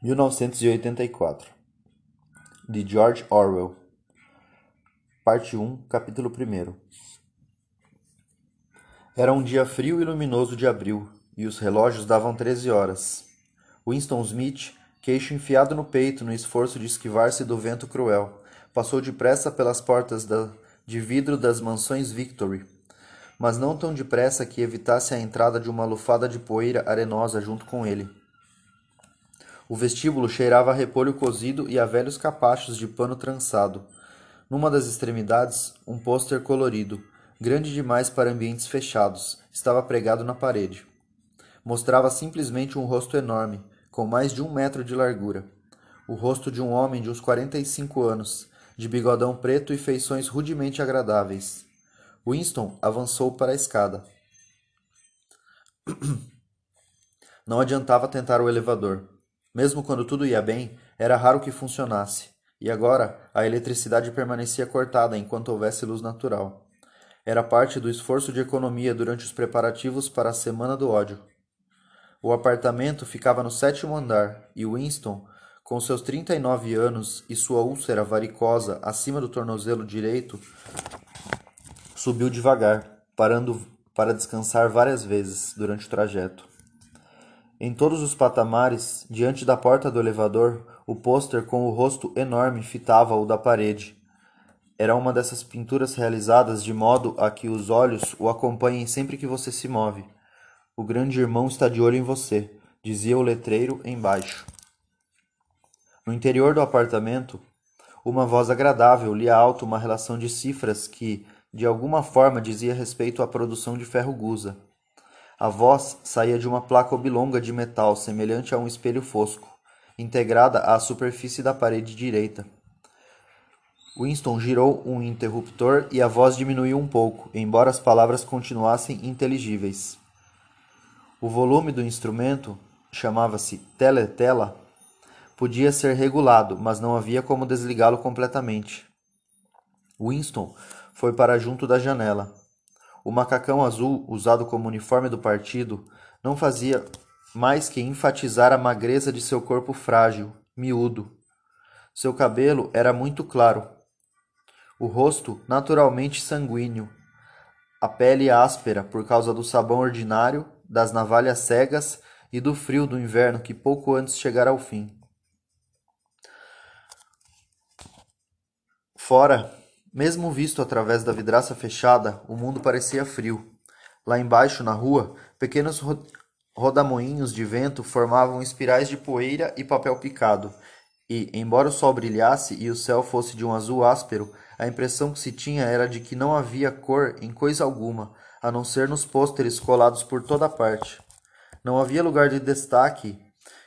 1984 de George Orwell Parte 1, capítulo 1 Era um dia frio e luminoso de abril, e os relógios davam treze horas. Winston Smith, queixo enfiado no peito no esforço de esquivar-se do vento cruel, passou depressa pelas portas da, de vidro das mansões Victory, mas não tão depressa que evitasse a entrada de uma lufada de poeira arenosa junto com ele. O vestíbulo cheirava a repolho cozido e a velhos capachos de pano trançado. Numa das extremidades, um pôster colorido, grande demais para ambientes fechados, estava pregado na parede. Mostrava simplesmente um rosto enorme, com mais de um metro de largura. O rosto de um homem de uns quarenta e cinco anos, de bigodão preto e feições rudemente agradáveis. Winston avançou para a escada. Não adiantava tentar o elevador. Mesmo quando tudo ia bem, era raro que funcionasse, e agora a eletricidade permanecia cortada enquanto houvesse luz natural. Era parte do esforço de economia durante os preparativos para a Semana do Ódio. O apartamento ficava no sétimo andar e Winston, com seus 39 anos e sua úlcera varicosa acima do tornozelo direito, subiu devagar, parando para descansar várias vezes durante o trajeto. Em todos os patamares, diante da porta do elevador, o pôster com o rosto enorme fitava-o da parede. Era uma dessas pinturas realizadas de modo a que os olhos o acompanhem sempre que você se move. O grande irmão está de olho em você, dizia o letreiro embaixo. No interior do apartamento, uma voz agradável lia alto uma relação de cifras que, de alguma forma, dizia respeito à produção de ferro gusa. A voz saía de uma placa oblonga de metal semelhante a um espelho fosco, integrada à superfície da parede direita. Winston girou um interruptor e a voz diminuiu um pouco, embora as palavras continuassem inteligíveis. O volume do instrumento, chamava-se teletela, podia ser regulado, mas não havia como desligá-lo completamente. Winston foi para junto da janela. O macacão azul, usado como uniforme do partido, não fazia mais que enfatizar a magreza de seu corpo frágil, miúdo. Seu cabelo era muito claro, o rosto naturalmente sanguíneo, a pele áspera por causa do sabão ordinário, das navalhas cegas e do frio do inverno que pouco antes chegara ao fim. Fora, mesmo visto através da vidraça fechada, o mundo parecia frio. Lá embaixo, na rua, pequenos rodamoinhos de vento formavam espirais de poeira e papel picado, e, embora o sol brilhasse e o céu fosse de um azul áspero, a impressão que se tinha era de que não havia cor em coisa alguma, a não ser nos pôsteres colados por toda parte. Não havia lugar de destaque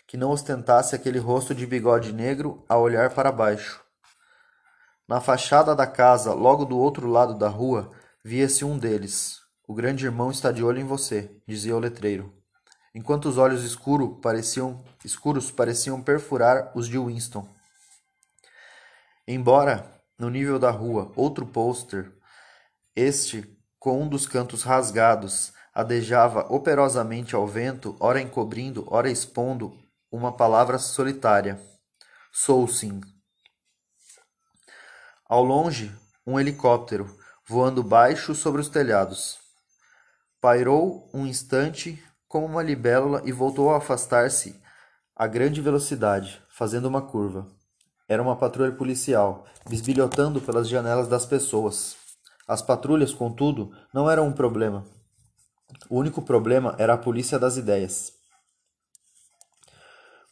que não ostentasse aquele rosto de bigode negro a olhar para baixo. Na fachada da casa, logo do outro lado da rua, via-se um deles. O grande irmão está de olho em você, dizia o letreiro. Enquanto os olhos escuro pareciam, escuros pareciam perfurar os de Winston. Embora, no nível da rua, outro pôster, este, com um dos cantos rasgados, adejava operosamente ao vento, ora encobrindo, ora expondo uma palavra solitária: Sou sim. Ao longe, um helicóptero, voando baixo sobre os telhados. Pairou um instante como uma libélula e voltou a afastar-se a grande velocidade, fazendo uma curva. Era uma patrulha policial, bisbilhotando pelas janelas das pessoas. As patrulhas, contudo, não eram um problema. O único problema era a polícia das ideias.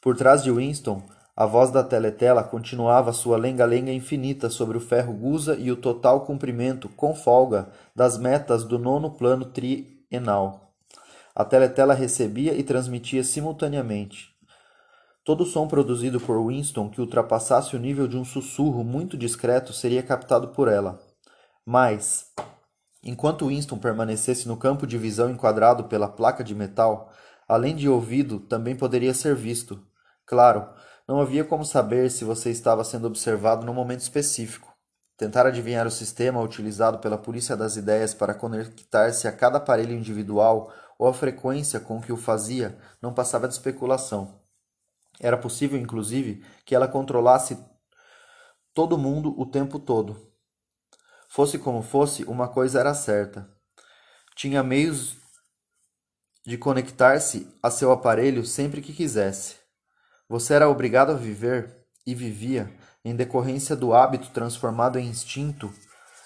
Por trás de Winston, a voz da teletela continuava sua lenga-lenga infinita sobre o ferro gusa e o total cumprimento, com folga, das metas do nono plano trienal. A teletela recebia e transmitia simultaneamente. Todo som produzido por Winston que ultrapassasse o nível de um sussurro muito discreto seria captado por ela. Mas, enquanto Winston permanecesse no campo de visão enquadrado pela placa de metal, além de ouvido, também poderia ser visto. Claro, não havia como saber se você estava sendo observado num momento específico. Tentar adivinhar o sistema utilizado pela polícia das ideias para conectar-se a cada aparelho individual ou a frequência com que o fazia não passava de especulação. Era possível, inclusive, que ela controlasse todo mundo o tempo todo. Fosse como fosse, uma coisa era certa: tinha meios de conectar-se a seu aparelho sempre que quisesse. Você era obrigado a viver e vivia em decorrência do hábito transformado em instinto,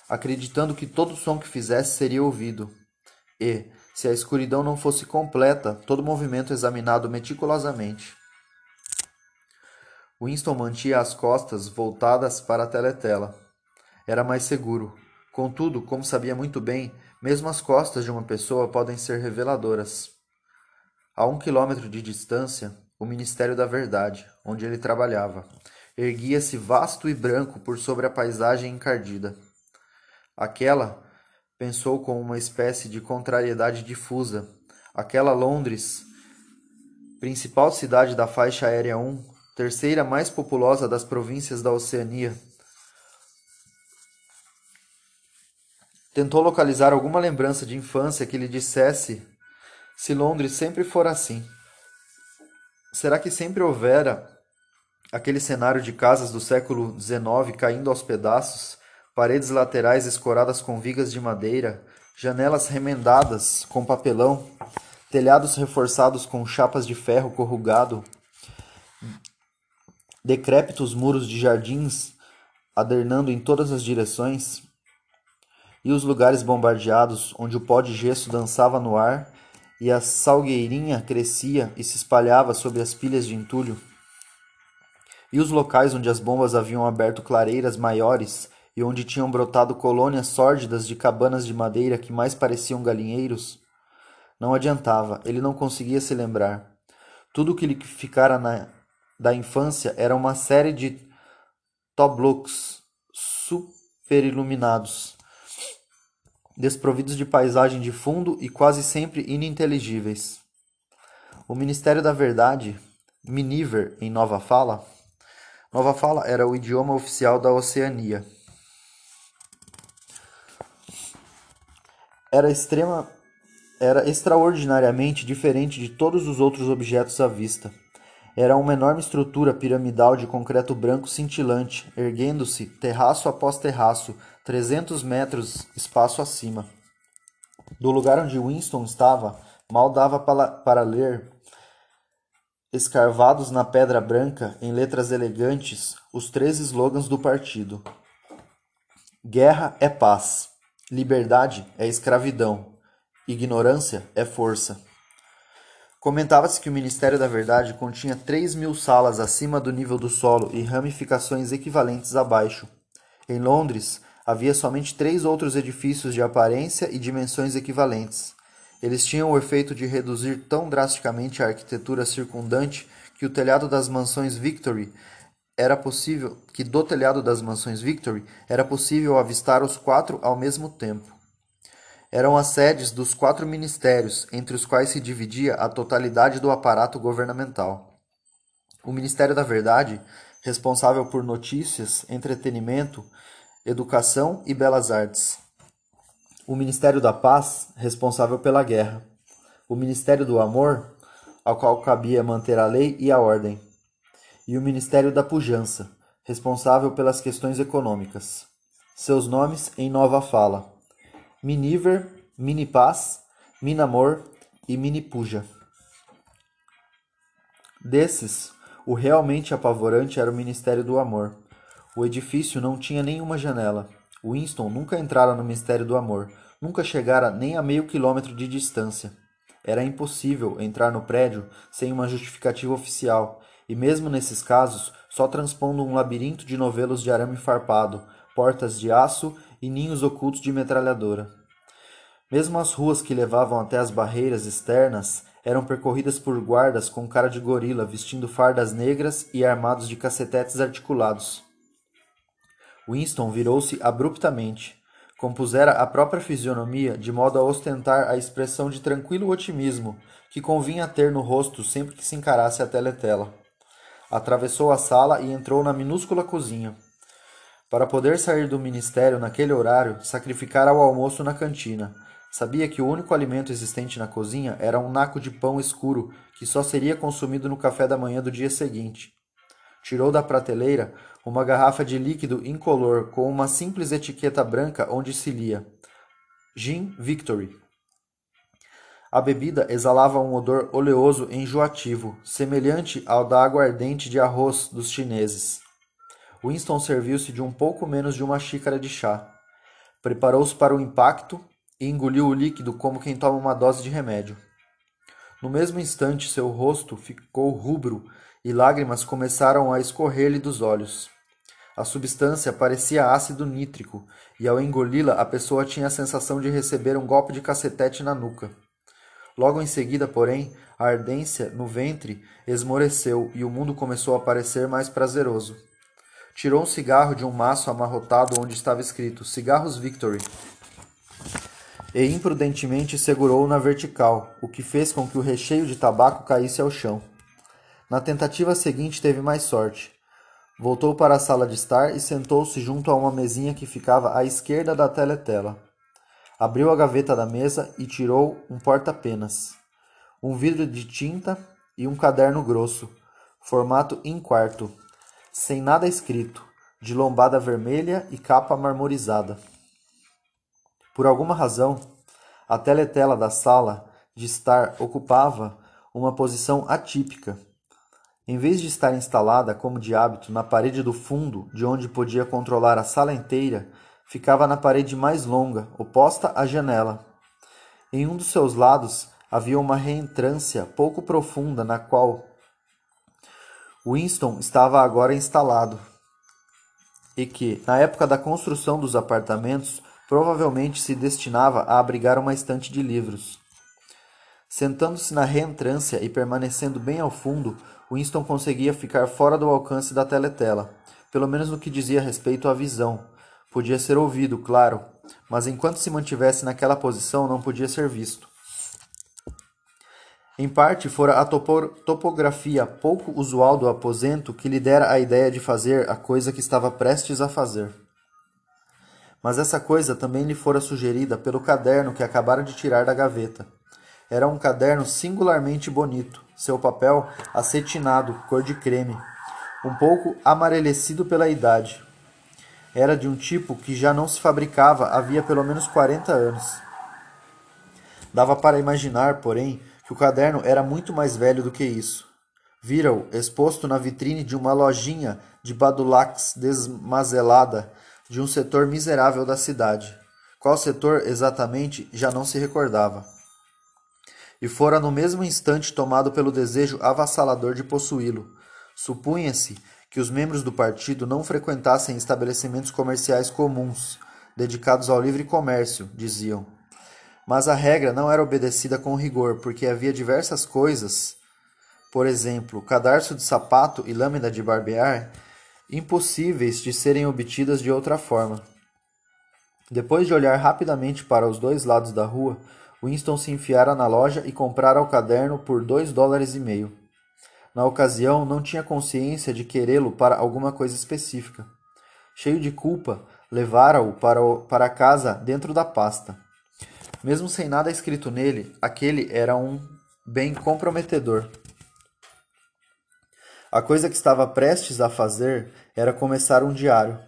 acreditando que todo som que fizesse seria ouvido. E, se a escuridão não fosse completa, todo movimento examinado meticulosamente. Winston mantinha as costas voltadas para a teletela. Era mais seguro. Contudo, como sabia muito bem, mesmo as costas de uma pessoa podem ser reveladoras. A um quilômetro de distância, o Ministério da Verdade, onde ele trabalhava, erguia-se vasto e branco por sobre a paisagem encardida. Aquela, pensou com uma espécie de contrariedade difusa, aquela Londres, principal cidade da faixa aérea 1, terceira mais populosa das províncias da Oceania. Tentou localizar alguma lembrança de infância que lhe dissesse se Londres sempre for assim. Será que sempre houvera aquele cenário de casas do século XIX caindo aos pedaços, paredes laterais escoradas com vigas de madeira, janelas remendadas com papelão, telhados reforçados com chapas de ferro corrugado, decrépitos muros de jardins adernando em todas as direções, e os lugares bombardeados onde o pó de gesso dançava no ar e a salgueirinha crescia e se espalhava sobre as pilhas de entulho, e os locais onde as bombas haviam aberto clareiras maiores e onde tinham brotado colônias sórdidas de cabanas de madeira que mais pareciam galinheiros, não adiantava, ele não conseguia se lembrar. Tudo o que lhe ficara na da infância era uma série de tableaux superiluminados, desprovidos de paisagem de fundo e quase sempre ininteligíveis. O Ministério da Verdade, Miniver em Nova Fala, Nova Fala era o idioma oficial da Oceania. Era extrema era extraordinariamente diferente de todos os outros objetos à vista era uma enorme estrutura piramidal de concreto branco cintilante, erguendo-se, terraço após terraço, trezentos metros espaço acima. Do lugar onde Winston estava, mal dava para, para ler, escarvados na pedra branca, em letras elegantes, os três slogans do partido: Guerra é paz, liberdade é escravidão, ignorância é força. Comentava-se que o Ministério da Verdade continha três mil salas acima do nível do solo e ramificações equivalentes abaixo. Em Londres, havia somente três outros edifícios de aparência e dimensões equivalentes. Eles tinham o efeito de reduzir tão drasticamente a arquitetura circundante que o telhado das mansões Victory era possível que do telhado das mansões Victory era possível avistar os quatro ao mesmo tempo eram as sedes dos quatro ministérios, entre os quais se dividia a totalidade do aparato governamental. O Ministério da Verdade, responsável por notícias, entretenimento, educação e belas artes. O Ministério da Paz, responsável pela guerra. O Ministério do Amor, ao qual cabia manter a lei e a ordem. E o Ministério da Pujança, responsável pelas questões econômicas. Seus nomes em nova fala. Miniver, Minipaz, Minamor e Minipuja. Desses, o realmente apavorante era o Ministério do Amor. O edifício não tinha nenhuma janela. Winston nunca entrara no Ministério do Amor, nunca chegara nem a meio quilômetro de distância. Era impossível entrar no prédio sem uma justificativa oficial, e mesmo nesses casos, só transpondo um labirinto de novelos de arame farpado, portas de aço e ninhos ocultos de metralhadora. Mesmo as ruas que levavam até as barreiras externas eram percorridas por guardas com cara de gorila, vestindo fardas negras e armados de cacetetes articulados. Winston virou-se abruptamente. Compusera a própria fisionomia de modo a ostentar a expressão de tranquilo otimismo que convinha ter no rosto sempre que se encarasse a teletela. Atravessou a sala e entrou na minúscula cozinha. Para poder sair do ministério naquele horário, sacrificara o almoço na cantina. Sabia que o único alimento existente na cozinha era um naco de pão escuro que só seria consumido no café da manhã do dia seguinte. Tirou da prateleira uma garrafa de líquido incolor com uma simples etiqueta branca onde se lia Gin Victory. A bebida exalava um odor oleoso enjoativo, semelhante ao da aguardente de arroz dos chineses. Winston serviu-se de um pouco menos de uma xícara de chá. Preparou-se para o impacto e engoliu o líquido como quem toma uma dose de remédio. No mesmo instante, seu rosto ficou rubro e lágrimas começaram a escorrer-lhe dos olhos. A substância parecia ácido nítrico, e ao engoli-la a pessoa tinha a sensação de receber um golpe de cacetete na nuca. Logo em seguida, porém, a ardência no ventre esmoreceu e o mundo começou a parecer mais prazeroso. Tirou um cigarro de um maço amarrotado onde estava escrito Cigarros Victory e imprudentemente segurou-o na vertical, o que fez com que o recheio de tabaco caísse ao chão. Na tentativa seguinte teve mais sorte. Voltou para a sala de estar e sentou-se junto a uma mesinha que ficava à esquerda da teletela. Abriu a gaveta da mesa e tirou um porta-penas, um vidro de tinta e um caderno grosso, formato em quarto, sem nada escrito, de lombada vermelha e capa marmorizada. Por alguma razão, a teletela da sala de estar ocupava uma posição atípica. Em vez de estar instalada, como de hábito, na parede do fundo, de onde podia controlar a sala inteira, ficava na parede mais longa, oposta à janela. Em um dos seus lados havia uma reentrância pouco profunda na qual Winston estava agora instalado, e que, na época da construção dos apartamentos, provavelmente se destinava a abrigar uma estante de livros. Sentando-se na reentrância e permanecendo bem ao fundo, Winston conseguia ficar fora do alcance da teletela, pelo menos no que dizia respeito à visão, Podia ser ouvido, claro, mas enquanto se mantivesse naquela posição não podia ser visto. Em parte fora a topo topografia pouco usual do aposento que lhe dera a ideia de fazer a coisa que estava prestes a fazer. Mas essa coisa também lhe fora sugerida pelo caderno que acabara de tirar da gaveta. Era um caderno singularmente bonito, seu papel acetinado, cor de creme, um pouco amarelecido pela idade, era de um tipo que já não se fabricava havia pelo menos 40 anos. Dava para imaginar, porém, que o caderno era muito mais velho do que isso. Vira-o exposto na vitrine de uma lojinha de badulaques desmazelada de um setor miserável da cidade. Qual setor exatamente já não se recordava. E fora no mesmo instante tomado pelo desejo avassalador de possuí-lo. Supunha-se que os membros do partido não frequentassem estabelecimentos comerciais comuns, dedicados ao livre comércio, diziam. Mas a regra não era obedecida com rigor, porque havia diversas coisas, por exemplo, cadarço de sapato e lâmina de barbear, impossíveis de serem obtidas de outra forma. Depois de olhar rapidamente para os dois lados da rua, Winston se enfiara na loja e comprara o caderno por dois dólares e meio. Na ocasião, não tinha consciência de querê-lo para alguma coisa específica. Cheio de culpa, levara-o para, para casa dentro da pasta. Mesmo sem nada escrito nele, aquele era um bem comprometedor. A coisa que estava prestes a fazer era começar um diário.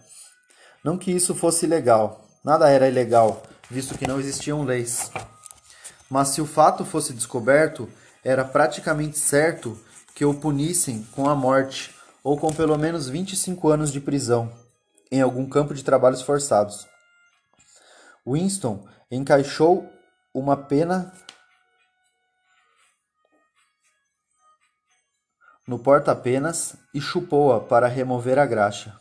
Não que isso fosse ilegal, nada era ilegal, visto que não existiam leis. Mas se o fato fosse descoberto, era praticamente certo que o punissem com a morte ou com pelo menos 25 anos de prisão em algum campo de trabalhos forçados. Winston encaixou uma pena no porta-penas e chupou-a para remover a graxa.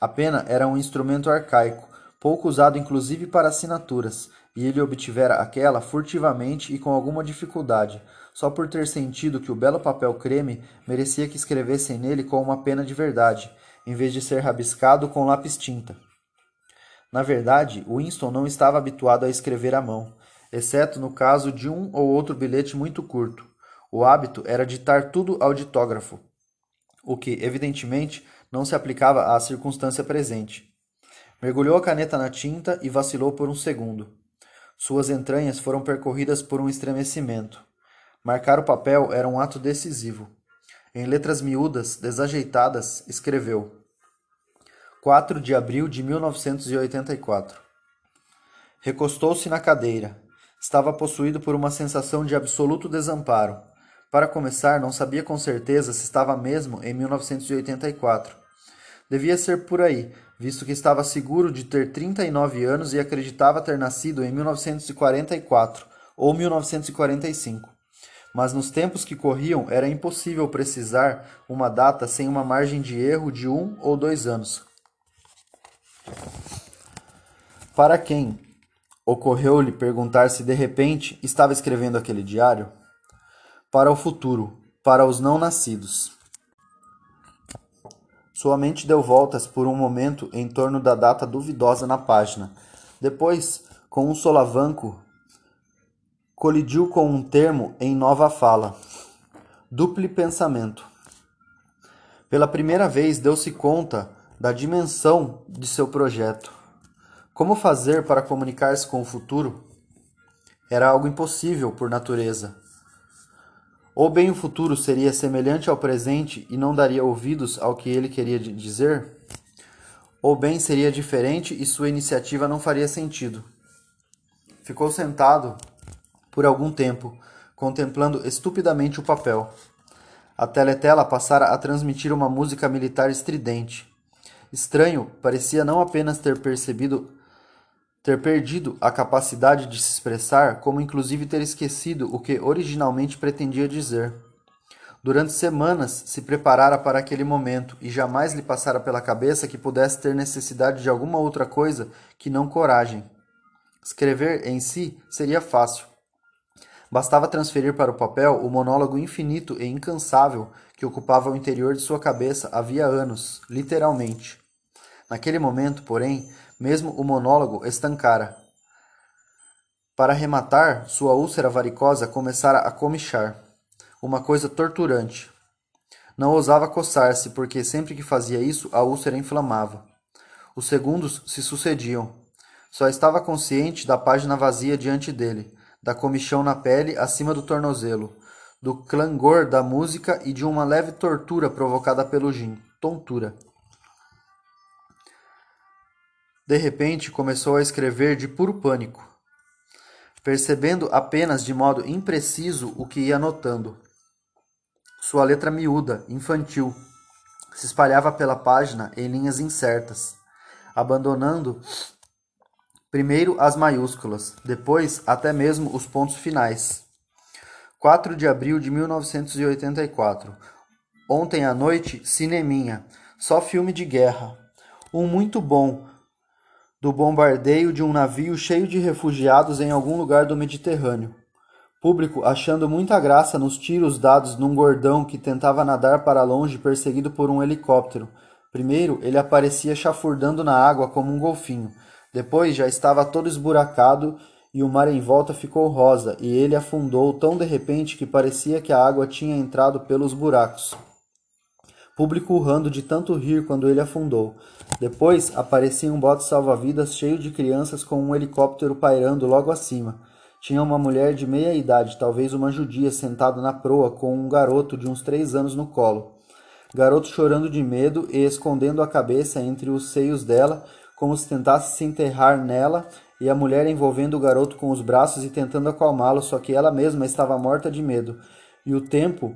A pena era um instrumento arcaico, pouco usado inclusive para assinaturas, e ele obtivera aquela furtivamente e com alguma dificuldade, só por ter sentido que o belo papel creme merecia que escrevessem nele com uma pena de verdade, em vez de ser rabiscado com lápis tinta. Na verdade, Winston não estava habituado a escrever à mão, exceto no caso de um ou outro bilhete muito curto. O hábito era ditar tudo ao ditógrafo, o que, evidentemente, não se aplicava à circunstância presente. Mergulhou a caneta na tinta e vacilou por um segundo. Suas entranhas foram percorridas por um estremecimento. Marcar o papel era um ato decisivo. Em letras miúdas, desajeitadas, escreveu: 4 de abril de 1984. Recostou-se na cadeira. Estava possuído por uma sensação de absoluto desamparo. Para começar, não sabia com certeza se estava mesmo em 1984. Devia ser por aí, visto que estava seguro de ter 39 anos e acreditava ter nascido em 1944 ou 1945. Mas nos tempos que corriam era impossível precisar uma data sem uma margem de erro de um ou dois anos. Para quem ocorreu-lhe perguntar se de repente estava escrevendo aquele diário? Para o futuro, para os não nascidos. Sua mente deu voltas por um momento em torno da data duvidosa na página. Depois, com um solavanco, colidiu com um termo em nova fala. Duplo pensamento. Pela primeira vez deu-se conta da dimensão de seu projeto. Como fazer para comunicar-se com o futuro? Era algo impossível por natureza. Ou bem o futuro seria semelhante ao presente e não daria ouvidos ao que ele queria dizer? Ou bem seria diferente e sua iniciativa não faria sentido. Ficou sentado por algum tempo, contemplando estupidamente o papel. A teletela passara a transmitir uma música militar estridente. Estranho, parecia não apenas ter percebido ter perdido a capacidade de se expressar, como inclusive ter esquecido o que originalmente pretendia dizer. Durante semanas se preparara para aquele momento e jamais lhe passara pela cabeça que pudesse ter necessidade de alguma outra coisa que não coragem. Escrever em si seria fácil. Bastava transferir para o papel o monólogo infinito e incansável que ocupava o interior de sua cabeça havia anos, literalmente. Naquele momento, porém, mesmo o monólogo estancara. Para rematar, sua úlcera varicosa começara a comichar. Uma coisa torturante. Não ousava coçar-se, porque sempre que fazia isso, a úlcera inflamava. Os segundos se sucediam. Só estava consciente da página vazia diante dele, da comichão na pele acima do tornozelo, do clangor da música e de uma leve tortura provocada pelo gin. Tontura. De repente começou a escrever de puro pânico, percebendo apenas de modo impreciso o que ia notando. Sua letra miúda, infantil, se espalhava pela página em linhas incertas, abandonando primeiro as maiúsculas, depois até mesmo os pontos finais. 4 de abril de 1984. Ontem à noite, cineminha, só filme de guerra. Um muito bom, do bombardeio de um navio cheio de refugiados em algum lugar do Mediterrâneo. Público achando muita graça nos tiros dados num gordão que tentava nadar para longe perseguido por um helicóptero. Primeiro, ele aparecia chafurdando na água como um golfinho. Depois já estava todo esburacado e o mar em volta ficou rosa, e ele afundou tão de repente que parecia que a água tinha entrado pelos buracos público urrando de tanto rir quando ele afundou. Depois aparecia um bote salva-vidas cheio de crianças com um helicóptero pairando logo acima. Tinha uma mulher de meia idade, talvez uma judia, sentada na proa com um garoto de uns três anos no colo. Garoto chorando de medo e escondendo a cabeça entre os seios dela, como se tentasse se enterrar nela, e a mulher envolvendo o garoto com os braços e tentando acalmá-lo, só que ela mesma estava morta de medo. E o tempo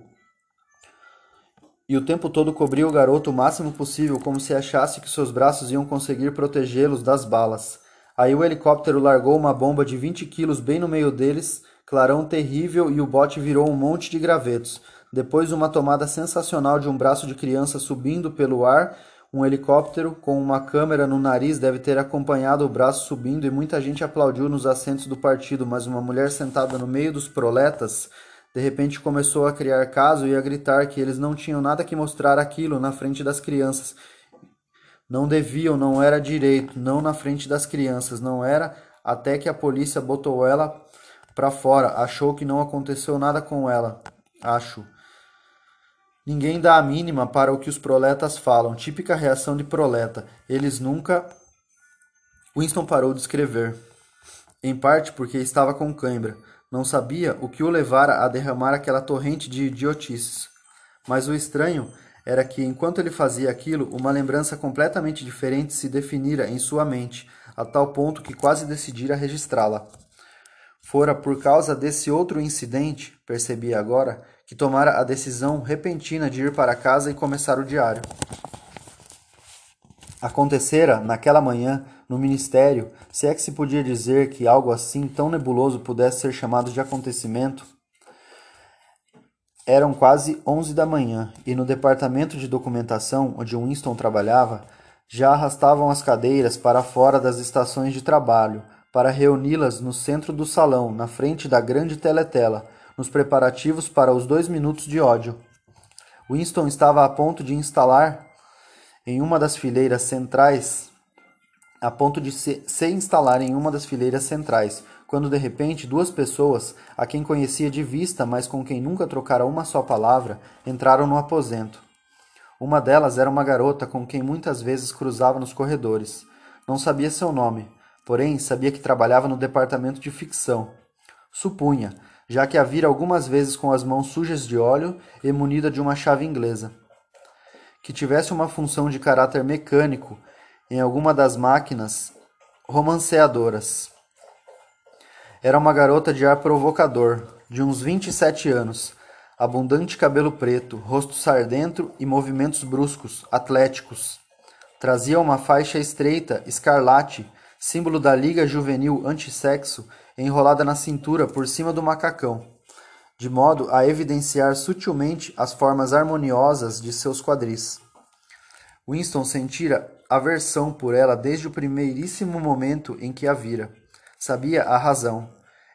e o tempo todo cobria o garoto o máximo possível, como se achasse que seus braços iam conseguir protegê-los das balas. Aí o helicóptero largou uma bomba de 20 quilos bem no meio deles, clarão terrível e o bote virou um monte de gravetos. Depois uma tomada sensacional de um braço de criança subindo pelo ar, um helicóptero com uma câmera no nariz deve ter acompanhado o braço subindo e muita gente aplaudiu nos assentos do partido, mas uma mulher sentada no meio dos proletas de repente começou a criar caso e a gritar que eles não tinham nada que mostrar aquilo na frente das crianças. Não deviam, não era direito, não na frente das crianças, não era, até que a polícia botou ela para fora, achou que não aconteceu nada com ela. Acho. Ninguém dá a mínima para o que os proletas falam, típica reação de proleta. Eles nunca. Winston parou de escrever. em parte porque estava com cãibra. Não sabia o que o levara a derramar aquela torrente de idiotices. Mas o estranho era que, enquanto ele fazia aquilo, uma lembrança completamente diferente se definira em sua mente, a tal ponto que quase decidira registrá-la. Fora por causa desse outro incidente, percebia agora, que tomara a decisão repentina de ir para casa e começar o diário. Acontecera, naquela manhã, no ministério, se é que se podia dizer que algo assim tão nebuloso pudesse ser chamado de acontecimento, eram quase onze da manhã e no departamento de documentação onde Winston trabalhava, já arrastavam as cadeiras para fora das estações de trabalho para reuni-las no centro do salão, na frente da grande teletela, nos preparativos para os dois minutos de ódio. Winston estava a ponto de instalar em uma das fileiras centrais, a ponto de se, se instalar em uma das fileiras centrais, quando de repente duas pessoas, a quem conhecia de vista, mas com quem nunca trocara uma só palavra, entraram no aposento. Uma delas era uma garota com quem muitas vezes cruzava nos corredores. Não sabia seu nome, porém sabia que trabalhava no departamento de ficção. Supunha, já que a vira algumas vezes com as mãos sujas de óleo e munida de uma chave inglesa. Que tivesse uma função de caráter mecânico em alguma das máquinas romanceadoras. Era uma garota de ar provocador, de uns vinte e sete anos, abundante cabelo preto, rosto sardento e movimentos bruscos, atléticos. Trazia uma faixa estreita, escarlate, símbolo da Liga Juvenil Antissexo, enrolada na cintura por cima do macacão, de modo a evidenciar sutilmente as formas harmoniosas de seus quadris. Winston sentira aversão por ela desde o primeiríssimo momento em que a vira. Sabia a razão.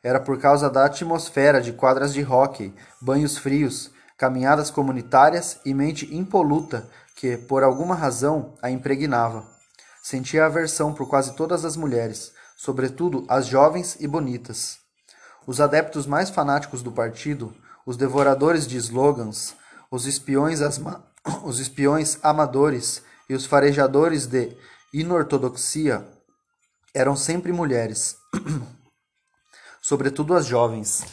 Era por causa da atmosfera de quadras de hóquei, banhos frios, caminhadas comunitárias e mente impoluta que, por alguma razão, a impregnava. Sentia aversão por quase todas as mulheres, sobretudo as jovens e bonitas. Os adeptos mais fanáticos do partido, os devoradores de slogans, os espiões, os espiões amadores e os farejadores de inortodoxia eram sempre mulheres, sobretudo as jovens.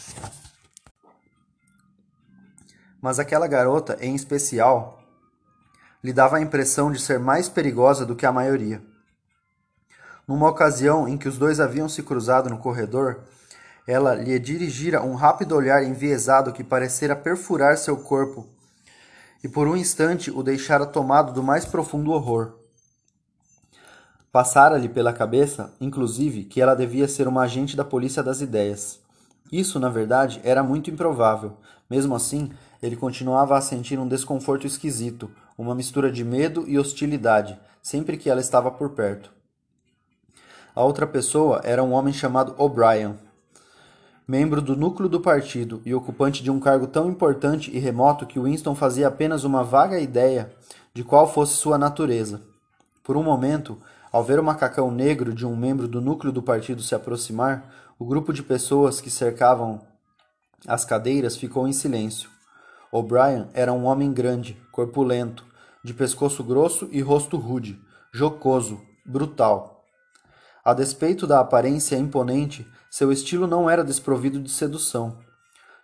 Mas aquela garota, em especial, lhe dava a impressão de ser mais perigosa do que a maioria. Numa ocasião em que os dois haviam se cruzado no corredor, ela lhe dirigira um rápido olhar enviesado que parecera perfurar seu corpo e por um instante o deixara tomado do mais profundo horror. Passara-lhe pela cabeça, inclusive, que ela devia ser uma agente da polícia das ideias. Isso, na verdade, era muito improvável. Mesmo assim, ele continuava a sentir um desconforto esquisito, uma mistura de medo e hostilidade, sempre que ela estava por perto. A outra pessoa era um homem chamado O'Brien, membro do núcleo do partido e ocupante de um cargo tão importante e remoto que Winston fazia apenas uma vaga ideia de qual fosse sua natureza. Por um momento, ao ver o macacão negro de um membro do núcleo do partido se aproximar, o grupo de pessoas que cercavam as cadeiras ficou em silêncio. O'Brien era um homem grande, corpulento, de pescoço grosso e rosto rude, jocoso, brutal. A despeito da aparência imponente, seu estilo não era desprovido de sedução.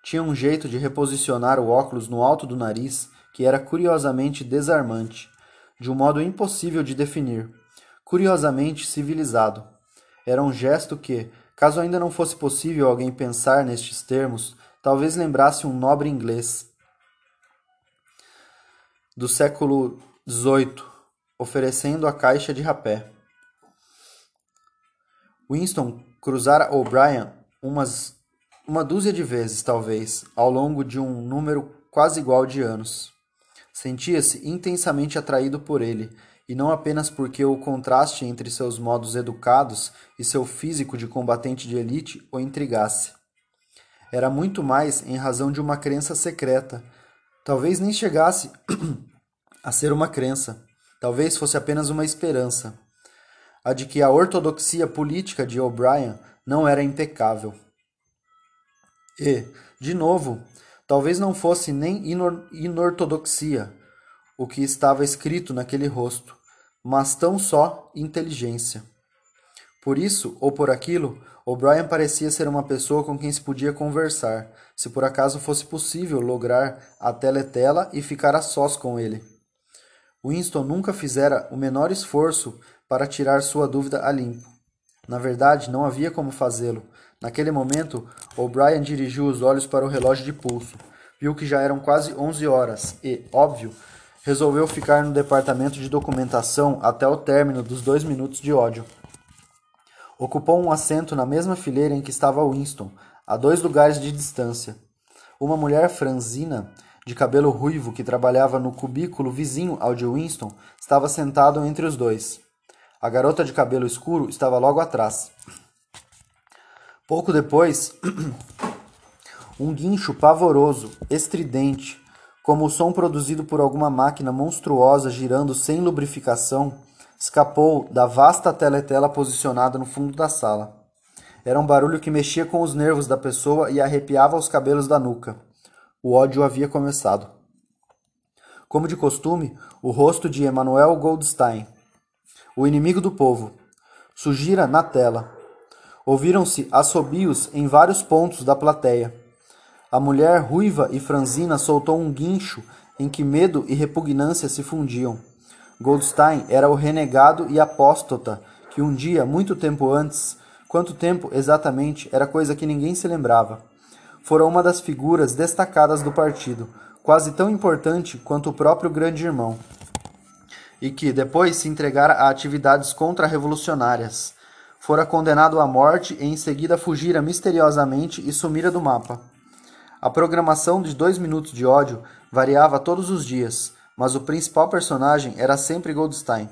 Tinha um jeito de reposicionar o óculos no alto do nariz que era curiosamente desarmante, de um modo impossível de definir curiosamente civilizado. Era um gesto que, caso ainda não fosse possível alguém pensar nestes termos, talvez lembrasse um nobre inglês do século XVIII, oferecendo a caixa de rapé. Winston cruzara O'Brien umas uma dúzia de vezes, talvez, ao longo de um número quase igual de anos. Sentia-se intensamente atraído por ele e não apenas porque o contraste entre seus modos educados e seu físico de combatente de elite o intrigasse. Era muito mais em razão de uma crença secreta. Talvez nem chegasse a ser uma crença, talvez fosse apenas uma esperança. A de que a ortodoxia política de O'Brien não era impecável. E, de novo, talvez não fosse nem inortodoxia o que estava escrito naquele rosto mas tão só inteligência. Por isso, ou por aquilo, O'Brien parecia ser uma pessoa com quem se podia conversar, se por acaso fosse possível lograr a teletela e ficar a sós com ele. Winston nunca fizera o menor esforço para tirar sua dúvida a limpo. Na verdade, não havia como fazê-lo. Naquele momento, O'Brien dirigiu os olhos para o relógio de pulso. Viu que já eram quase onze horas e, óbvio, resolveu ficar no departamento de documentação até o término dos dois minutos de ódio. Ocupou um assento na mesma fileira em que estava Winston, a dois lugares de distância. Uma mulher franzina, de cabelo ruivo, que trabalhava no cubículo vizinho ao de Winston, estava sentado entre os dois. A garota de cabelo escuro estava logo atrás. Pouco depois, um guincho pavoroso, estridente, como o som produzido por alguma máquina monstruosa girando sem lubrificação, escapou da vasta teletela posicionada no fundo da sala. Era um barulho que mexia com os nervos da pessoa e arrepiava os cabelos da nuca. O ódio havia começado. Como de costume, o rosto de Emanuel Goldstein, o inimigo do povo, surgira na tela. Ouviram-se assobios em vários pontos da plateia. A mulher ruiva e franzina soltou um guincho em que medo e repugnância se fundiam. Goldstein era o renegado e apóstata que um dia, muito tempo antes, quanto tempo exatamente era coisa que ninguém se lembrava, fora uma das figuras destacadas do partido, quase tão importante quanto o próprio grande irmão, e que depois se entregara a atividades contra-revolucionárias. Fora condenado à morte e em seguida fugira misteriosamente e sumira do mapa. A programação de dois minutos de ódio variava todos os dias, mas o principal personagem era sempre Goldstein.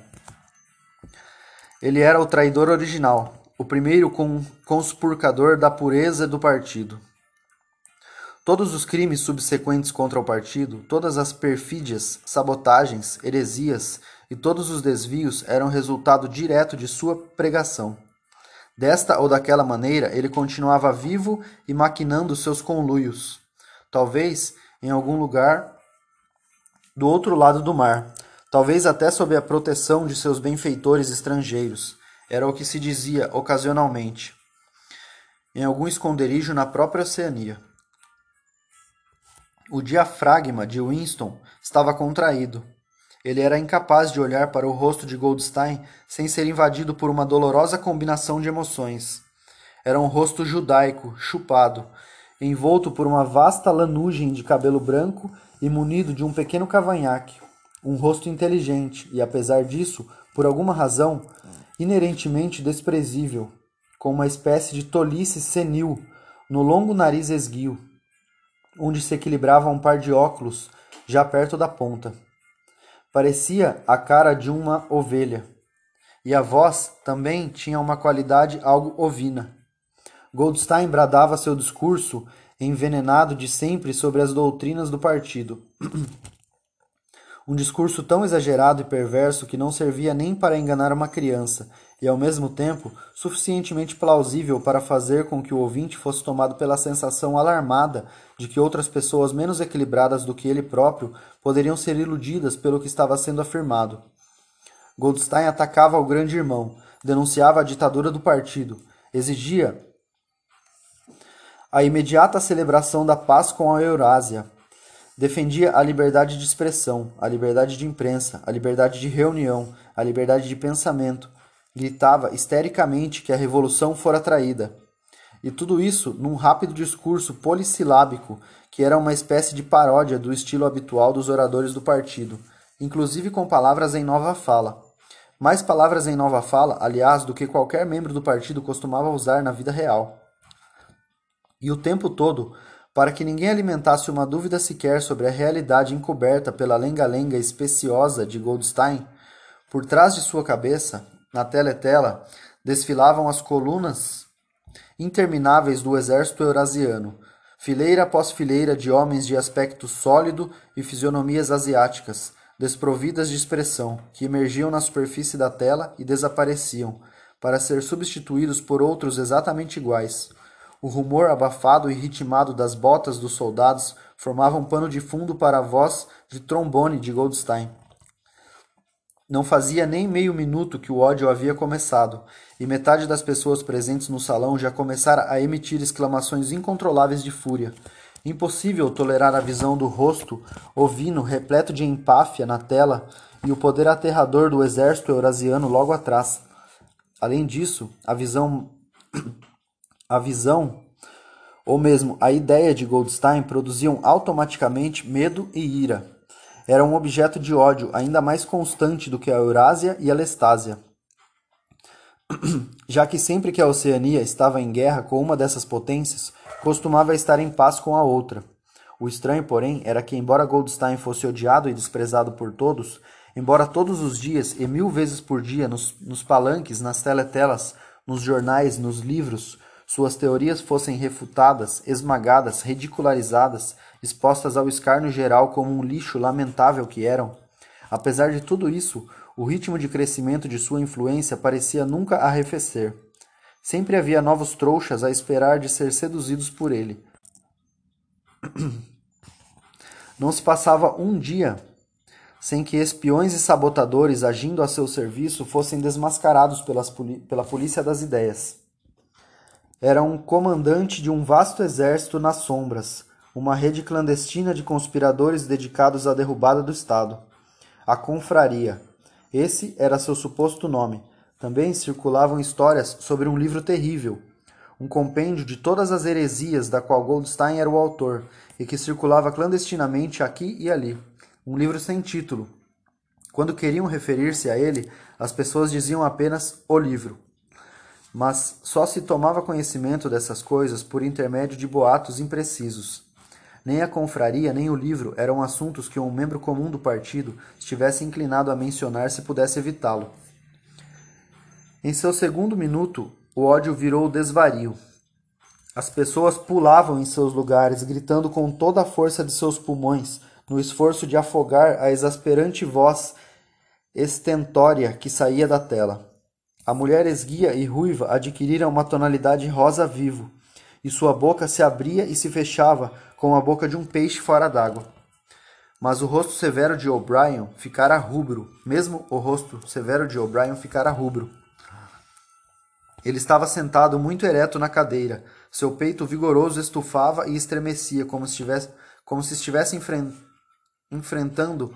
Ele era o traidor original, o primeiro conspurcador da pureza do partido. Todos os crimes subsequentes contra o partido, todas as perfídias, sabotagens, heresias e todos os desvios eram resultado direto de sua pregação. Desta ou daquela maneira, ele continuava vivo e maquinando seus conluios. Talvez em algum lugar do outro lado do mar, talvez até sob a proteção de seus benfeitores estrangeiros. Era o que se dizia ocasionalmente. Em algum esconderijo na própria Oceania. O diafragma de Winston estava contraído. Ele era incapaz de olhar para o rosto de Goldstein sem ser invadido por uma dolorosa combinação de emoções. Era um rosto judaico, chupado, envolto por uma vasta lanugem de cabelo branco e munido de um pequeno cavanhaque. Um rosto inteligente e, apesar disso, por alguma razão, inerentemente desprezível, com uma espécie de tolice senil no longo nariz esguio, onde se equilibrava um par de óculos já perto da ponta. Parecia a cara de uma ovelha, e a voz também tinha uma qualidade algo ovina. Goldstein bradava seu discurso envenenado de sempre sobre as doutrinas do partido. um discurso tão exagerado e perverso que não servia nem para enganar uma criança, e ao mesmo tempo suficientemente plausível para fazer com que o ouvinte fosse tomado pela sensação alarmada de que outras pessoas menos equilibradas do que ele próprio poderiam ser iludidas pelo que estava sendo afirmado. Goldstein atacava o grande irmão, denunciava a ditadura do partido, exigia a imediata celebração da paz com a Eurásia, defendia a liberdade de expressão, a liberdade de imprensa, a liberdade de reunião, a liberdade de pensamento, gritava histericamente que a revolução fora traída. E tudo isso num rápido discurso polissilábico que era uma espécie de paródia do estilo habitual dos oradores do partido, inclusive com palavras em nova fala. Mais palavras em nova fala, aliás, do que qualquer membro do partido costumava usar na vida real. E o tempo todo, para que ninguém alimentasse uma dúvida sequer sobre a realidade encoberta pela lenga-lenga especiosa de Goldstein, por trás de sua cabeça, na teletela, desfilavam as colunas intermináveis do exército eurasiano, fileira após fileira de homens de aspecto sólido e fisionomias asiáticas, desprovidas de expressão, que emergiam na superfície da tela e desapareciam, para ser substituídos por outros exatamente iguais. O rumor abafado e ritmado das botas dos soldados formava um pano de fundo para a voz de trombone de Goldstein. Não fazia nem meio minuto que o ódio havia começado, e metade das pessoas presentes no salão já começara a emitir exclamações incontroláveis de fúria. Impossível tolerar a visão do rosto ovino repleto de empáfia na tela e o poder aterrador do exército eurasiano logo atrás. Além disso, a visão a visão ou mesmo a ideia de Goldstein produziam automaticamente medo e ira. Era um objeto de ódio ainda mais constante do que a Eurásia e a Lestásia. Já que sempre que a Oceania estava em guerra com uma dessas potências, costumava estar em paz com a outra. O estranho, porém, era que, embora Goldstein fosse odiado e desprezado por todos, embora todos os dias e mil vezes por dia, nos, nos palanques, nas teletelas, nos jornais, nos livros, suas teorias fossem refutadas, esmagadas, ridicularizadas, expostas ao escárnio geral como um lixo lamentável que eram. Apesar de tudo isso, o ritmo de crescimento de sua influência parecia nunca arrefecer. Sempre havia novos trouxas a esperar de ser seduzidos por ele. Não se passava um dia sem que espiões e sabotadores agindo a seu serviço fossem desmascarados pela polícia das ideias. Era um comandante de um vasto exército nas sombras, uma rede clandestina de conspiradores dedicados à derrubada do Estado. A Confraria. Esse era seu suposto nome. Também circulavam histórias sobre um livro terrível, um compêndio de todas as heresias da qual Goldstein era o autor e que circulava clandestinamente aqui e ali. Um livro sem título. Quando queriam referir-se a ele, as pessoas diziam apenas o livro mas só se tomava conhecimento dessas coisas por intermédio de boatos imprecisos. Nem a confraria nem o livro eram assuntos que um membro comum do partido estivesse inclinado a mencionar se pudesse evitá-lo. Em seu segundo minuto, o ódio virou desvario. As pessoas pulavam em seus lugares, gritando com toda a força de seus pulmões, no esforço de afogar a exasperante voz estentória que saía da tela. A mulher esguia e ruiva adquirira uma tonalidade rosa vivo, e sua boca se abria e se fechava como a boca de um peixe fora d'água. Mas o rosto severo de O'Brien ficara rubro, mesmo o rosto severo de O'Brien ficara rubro. Ele estava sentado muito ereto na cadeira. Seu peito vigoroso estufava e estremecia como se estivesse, como se estivesse enfren enfrentando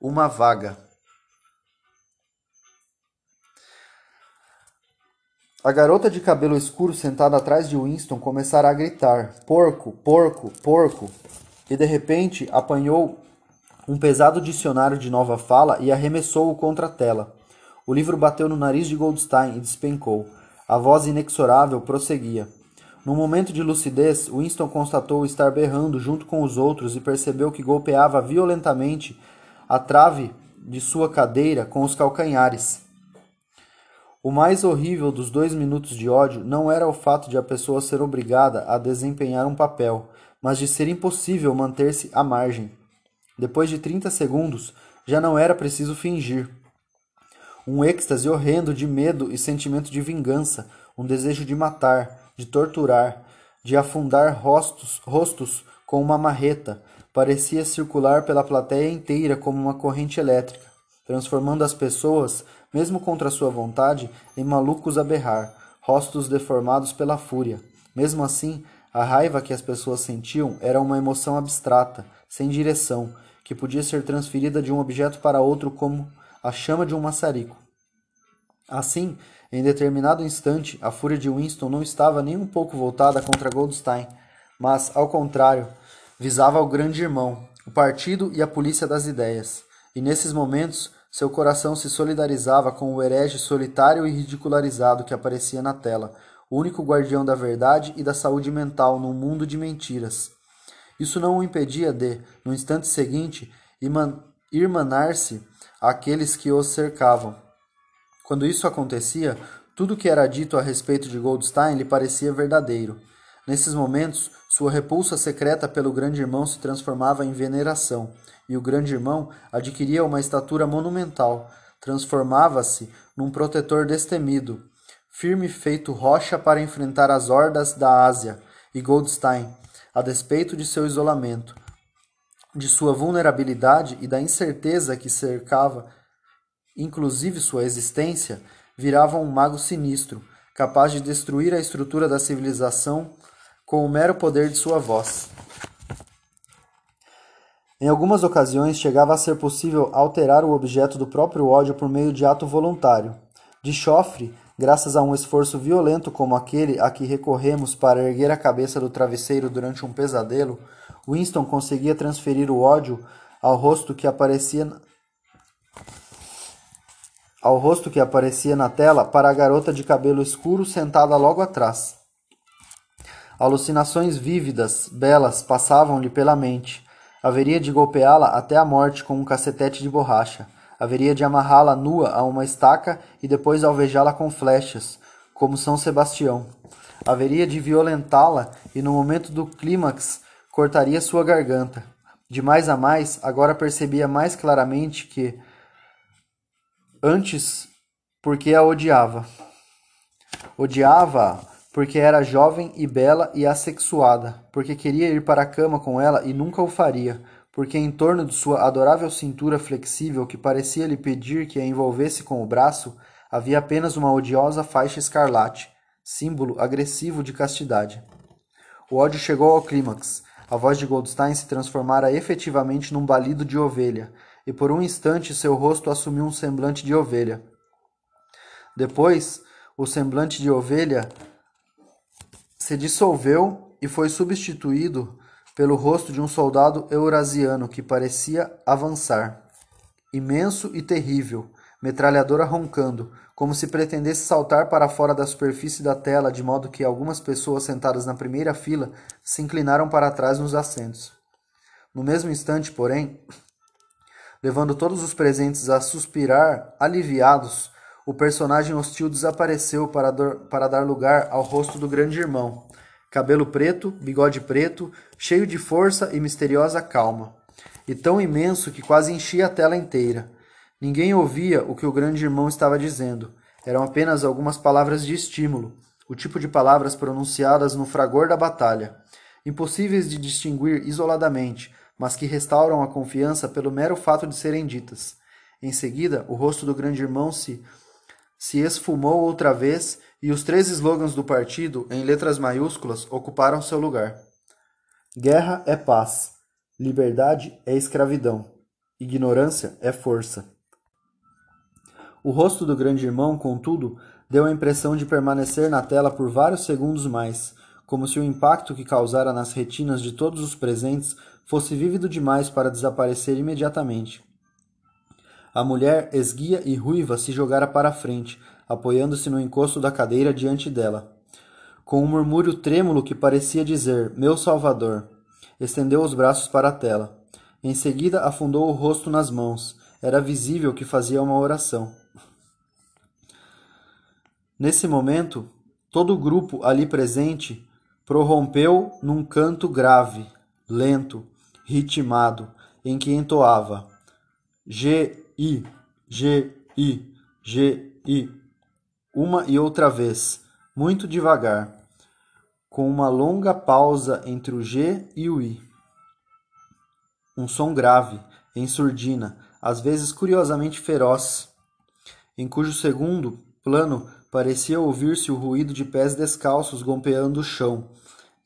uma vaga. A garota de cabelo escuro sentada atrás de Winston começara a gritar: Porco, porco, porco! E de repente apanhou um pesado dicionário de nova fala e arremessou-o contra a tela. O livro bateu no nariz de Goldstein e despencou. A voz inexorável prosseguia. Num momento de lucidez, Winston constatou estar berrando junto com os outros e percebeu que golpeava violentamente a trave de sua cadeira com os calcanhares. O mais horrível dos dois minutos de ódio não era o fato de a pessoa ser obrigada a desempenhar um papel, mas de ser impossível manter-se à margem. Depois de trinta segundos, já não era preciso fingir. Um êxtase horrendo de medo e sentimento de vingança, um desejo de matar, de torturar, de afundar rostos, rostos com uma marreta, parecia circular pela plateia inteira como uma corrente elétrica, transformando as pessoas mesmo contra sua vontade, em malucos a berrar, rostos deformados pela fúria. Mesmo assim, a raiva que as pessoas sentiam era uma emoção abstrata, sem direção, que podia ser transferida de um objeto para outro como a chama de um maçarico. Assim, em determinado instante, a fúria de Winston não estava nem um pouco voltada contra Goldstein, mas, ao contrário, visava o grande irmão, o partido e a polícia das ideias. E nesses momentos, seu coração se solidarizava com o herege solitário e ridicularizado que aparecia na tela, o único guardião da verdade e da saúde mental num mundo de mentiras. Isso não o impedia de, no instante seguinte, irmanar-se àqueles que os cercavam. Quando isso acontecia, tudo que era dito a respeito de Goldstein lhe parecia verdadeiro. Nesses momentos, sua repulsa secreta pelo grande irmão se transformava em veneração e o grande irmão adquiria uma estatura monumental, transformava-se num protetor destemido, firme feito rocha para enfrentar as hordas da Ásia e Goldstein, a despeito de seu isolamento, de sua vulnerabilidade e da incerteza que cercava inclusive sua existência, virava um mago sinistro, capaz de destruir a estrutura da civilização com o mero poder de sua voz. Em algumas ocasiões chegava a ser possível alterar o objeto do próprio ódio por meio de ato voluntário. De chofre, graças a um esforço violento como aquele a que recorremos para erguer a cabeça do travesseiro durante um pesadelo, Winston conseguia transferir o ódio ao rosto que aparecia ao rosto que aparecia na tela para a garota de cabelo escuro sentada logo atrás. Alucinações vívidas, belas, passavam-lhe pela mente. Haveria de golpeá-la até a morte com um cacetete de borracha. Haveria de amarrá-la nua a uma estaca e depois alvejá-la com flechas, como São Sebastião. Haveria de violentá-la e, no momento do clímax, cortaria sua garganta. De mais a mais, agora percebia mais claramente que, antes, porque a odiava. Odiava-a porque era jovem e bela e assexuada, porque queria ir para a cama com ela e nunca o faria, porque em torno de sua adorável cintura flexível que parecia lhe pedir que a envolvesse com o braço, havia apenas uma odiosa faixa escarlate, símbolo agressivo de castidade. O ódio chegou ao clímax. A voz de Goldstein se transformara efetivamente num balido de ovelha, e por um instante seu rosto assumiu um semblante de ovelha. Depois, o semblante de ovelha se dissolveu e foi substituído pelo rosto de um soldado eurasiano que parecia avançar. Imenso e terrível, metralhadora roncando, como se pretendesse saltar para fora da superfície da tela, de modo que algumas pessoas sentadas na primeira fila se inclinaram para trás nos assentos. No mesmo instante, porém, levando todos os presentes a suspirar aliviados, o personagem hostil desapareceu para, para dar lugar ao rosto do grande irmão. Cabelo preto, bigode preto, cheio de força e misteriosa calma. E tão imenso que quase enchia a tela inteira. Ninguém ouvia o que o grande irmão estava dizendo. Eram apenas algumas palavras de estímulo, o tipo de palavras pronunciadas no fragor da batalha, impossíveis de distinguir isoladamente, mas que restauram a confiança pelo mero fato de serem ditas. Em seguida, o rosto do grande irmão se se esfumou outra vez e os três slogans do partido, em letras maiúsculas, ocuparam seu lugar. Guerra é paz, liberdade é escravidão, ignorância é força. O rosto do grande irmão, contudo, deu a impressão de permanecer na tela por vários segundos mais, como se o impacto que causara nas retinas de todos os presentes fosse vívido demais para desaparecer imediatamente. A mulher, esguia e ruiva, se jogara para frente, apoiando-se no encosto da cadeira diante dela. Com um murmúrio trêmulo que parecia dizer: Meu Salvador, estendeu os braços para a tela. Em seguida, afundou o rosto nas mãos. Era visível que fazia uma oração. Nesse momento, todo o grupo ali presente prorrompeu num canto grave, lento, ritmado, em que entoava: I, G, I, G, I, uma e outra vez, muito devagar, com uma longa pausa entre o G e o I. Um som grave, em surdina, às vezes curiosamente feroz, em cujo segundo plano parecia ouvir-se o ruído de pés descalços golpeando o chão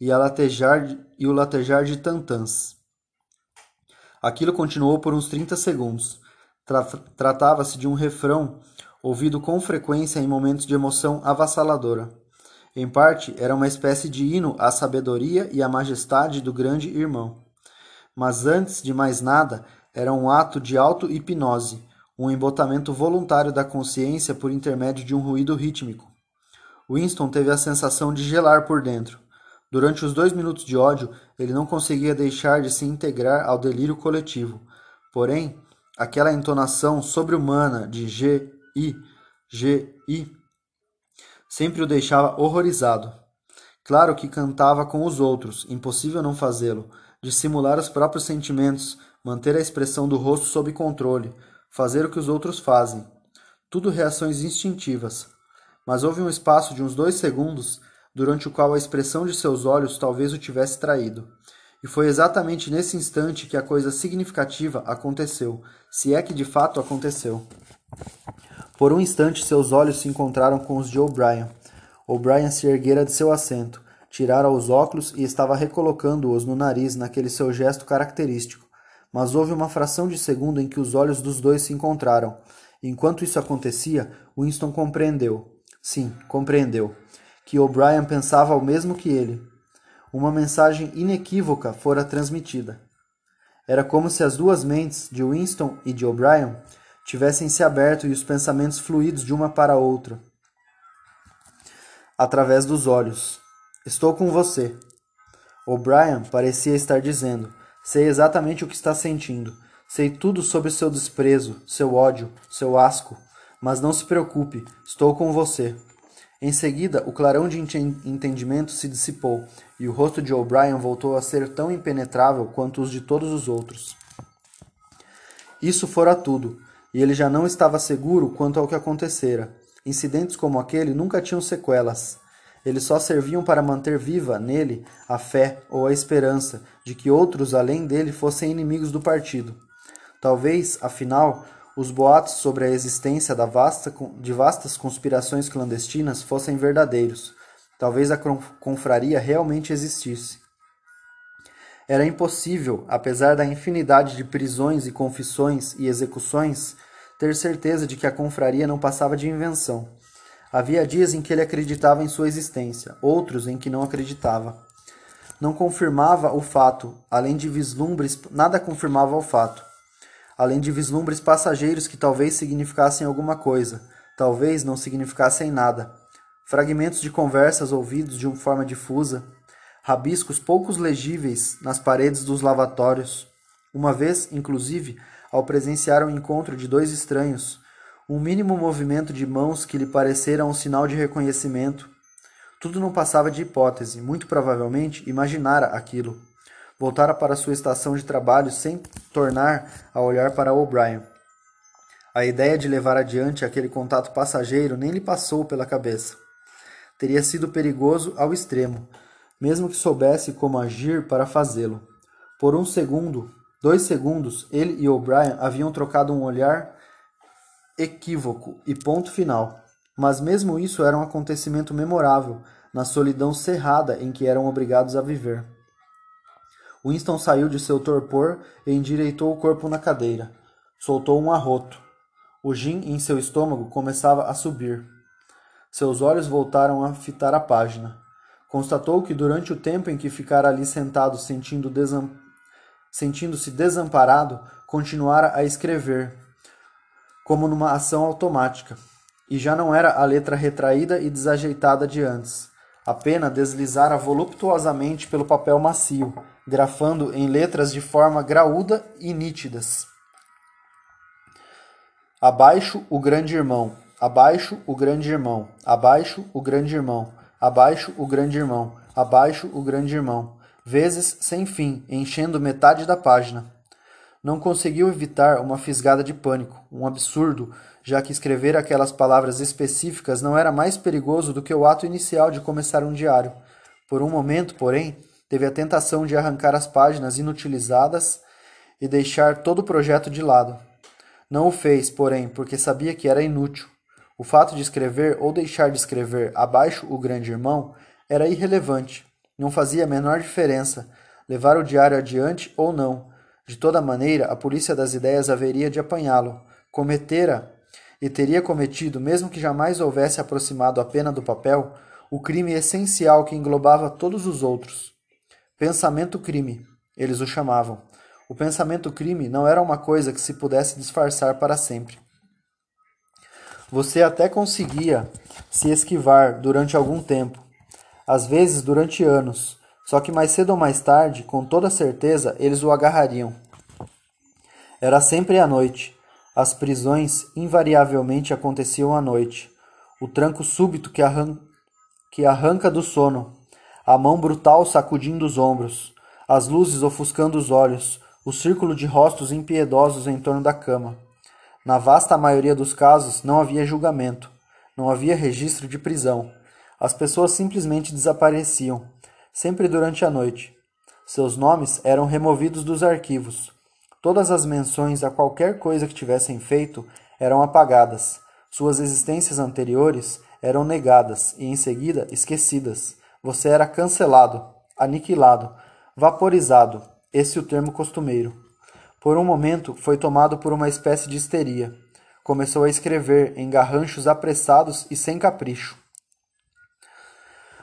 e, a latejar, e o latejar de tantãs. Aquilo continuou por uns trinta segundos, Tra Tratava-se de um refrão ouvido com frequência em momentos de emoção avassaladora. Em parte, era uma espécie de hino à sabedoria e à majestade do grande irmão. Mas antes de mais nada, era um ato de auto-hipnose, um embotamento voluntário da consciência por intermédio de um ruído rítmico. Winston teve a sensação de gelar por dentro. Durante os dois minutos de ódio, ele não conseguia deixar de se integrar ao delírio coletivo. Porém, aquela entonação sobre-humana de G, I, G, I, sempre o deixava horrorizado. Claro que cantava com os outros, impossível não fazê-lo, dissimular os próprios sentimentos, manter a expressão do rosto sob controle, fazer o que os outros fazem. Tudo reações instintivas. Mas houve um espaço de uns dois segundos durante o qual a expressão de seus olhos talvez o tivesse traído. E foi exatamente nesse instante que a coisa significativa aconteceu, se é que de fato aconteceu. Por um instante, seus olhos se encontraram com os de O'Brien. O'Brien se erguera de seu assento, tirara os óculos e estava recolocando-os no nariz naquele seu gesto característico. Mas houve uma fração de segundo em que os olhos dos dois se encontraram. Enquanto isso acontecia, Winston compreendeu. Sim, compreendeu. Que O'Brien pensava o mesmo que ele. Uma mensagem inequívoca fora transmitida. Era como se as duas mentes, de Winston e de O'Brien, tivessem se aberto e os pensamentos fluídos de uma para outra através dos olhos. Estou com você. O'Brien parecia estar dizendo: Sei exatamente o que está sentindo. Sei tudo sobre seu desprezo, seu ódio, seu asco. Mas não se preocupe, estou com você. Em seguida, o clarão de entendimento se dissipou e o rosto de O'Brien voltou a ser tão impenetrável quanto os de todos os outros. Isso fora tudo, e ele já não estava seguro quanto ao que acontecera. Incidentes como aquele nunca tinham sequelas. Eles só serviam para manter viva nele a fé ou a esperança de que outros além dele fossem inimigos do partido. Talvez, afinal, os boatos sobre a existência vasta, de vastas conspirações clandestinas fossem verdadeiros. Talvez a confraria realmente existisse. Era impossível, apesar da infinidade de prisões e confissões e execuções, ter certeza de que a confraria não passava de invenção. Havia dias em que ele acreditava em sua existência, outros em que não acreditava. Não confirmava o fato, além de vislumbres, nada confirmava o fato. Além de vislumbres passageiros que talvez significassem alguma coisa, talvez não significassem nada. Fragmentos de conversas ouvidos de uma forma difusa, rabiscos poucos legíveis nas paredes dos lavatórios. Uma vez, inclusive, ao presenciar o encontro de dois estranhos, um mínimo movimento de mãos que lhe parecera um sinal de reconhecimento. Tudo não passava de hipótese, muito provavelmente imaginara aquilo. Voltara para sua estação de trabalho sem tornar a olhar para O'Brien. A ideia de levar adiante aquele contato passageiro nem lhe passou pela cabeça. Teria sido perigoso ao extremo, mesmo que soubesse como agir para fazê-lo. Por um segundo, Dois segundos, ele e O'Brien haviam trocado um olhar equívoco e ponto final. Mas mesmo isso era um acontecimento memorável na solidão cerrada em que eram obrigados a viver. Winston saiu de seu torpor e endireitou o corpo na cadeira. Soltou um arroto. O gin em seu estômago começava a subir. Seus olhos voltaram a fitar a página. Constatou que durante o tempo em que ficara ali sentado sentindo desamparo, sentindo-se desamparado, continuara a escrever, como numa ação automática, e já não era a letra retraída e desajeitada de antes. A pena deslizara voluptuosamente pelo papel macio, grafando em letras de forma graúda e nítidas. Abaixo o grande irmão, abaixo o grande irmão, abaixo o grande irmão, abaixo o grande irmão, abaixo o grande irmão vezes sem fim, enchendo metade da página. Não conseguiu evitar uma fisgada de pânico, um absurdo, já que escrever aquelas palavras específicas não era mais perigoso do que o ato inicial de começar um diário. Por um momento, porém, teve a tentação de arrancar as páginas inutilizadas e deixar todo o projeto de lado. Não o fez, porém, porque sabia que era inútil. O fato de escrever ou deixar de escrever abaixo o grande irmão era irrelevante. Não fazia a menor diferença levar o diário adiante ou não. De toda maneira, a polícia das ideias haveria de apanhá-lo. Cometera e teria cometido, mesmo que jamais houvesse aproximado a pena do papel, o crime essencial que englobava todos os outros. Pensamento-crime, eles o chamavam. O pensamento-crime não era uma coisa que se pudesse disfarçar para sempre. Você até conseguia se esquivar durante algum tempo, às vezes durante anos, só que mais cedo ou mais tarde, com toda certeza, eles o agarrariam. Era sempre à noite. As prisões invariavelmente aconteciam à noite. O tranco súbito que, arran que arranca do sono, a mão brutal sacudindo os ombros, as luzes ofuscando os olhos, o círculo de rostos impiedosos em torno da cama. Na vasta maioria dos casos, não havia julgamento, não havia registro de prisão. As pessoas simplesmente desapareciam, sempre durante a noite. Seus nomes eram removidos dos arquivos. Todas as menções a qualquer coisa que tivessem feito eram apagadas. Suas existências anteriores eram negadas e em seguida esquecidas. Você era cancelado, aniquilado, vaporizado, esse é o termo costumeiro. Por um momento foi tomado por uma espécie de histeria. Começou a escrever em garranchos apressados e sem capricho.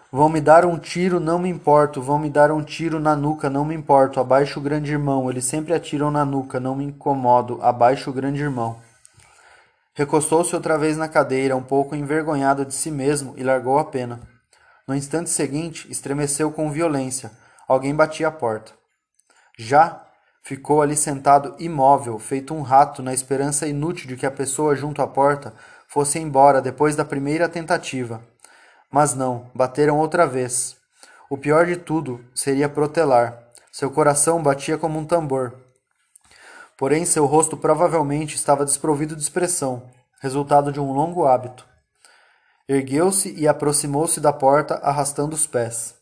Vão me dar um tiro, não me importo. Vão me dar um tiro na nuca, não me importo. Abaixo o grande irmão. Eles sempre atiram na nuca, não me incomodo. Abaixo o grande irmão. Recostou-se outra vez na cadeira, um pouco envergonhado de si mesmo, e largou a pena. No instante seguinte, estremeceu com violência. Alguém batia a porta. Já ficou ali sentado imóvel, feito um rato, na esperança inútil de que a pessoa junto à porta fosse embora depois da primeira tentativa. Mas não, bateram outra vez. O pior de tudo seria protelar. Seu coração batia como um tambor. Porém, seu rosto provavelmente estava desprovido de expressão, resultado de um longo hábito. Ergueu-se e aproximou-se da porta, arrastando os pés.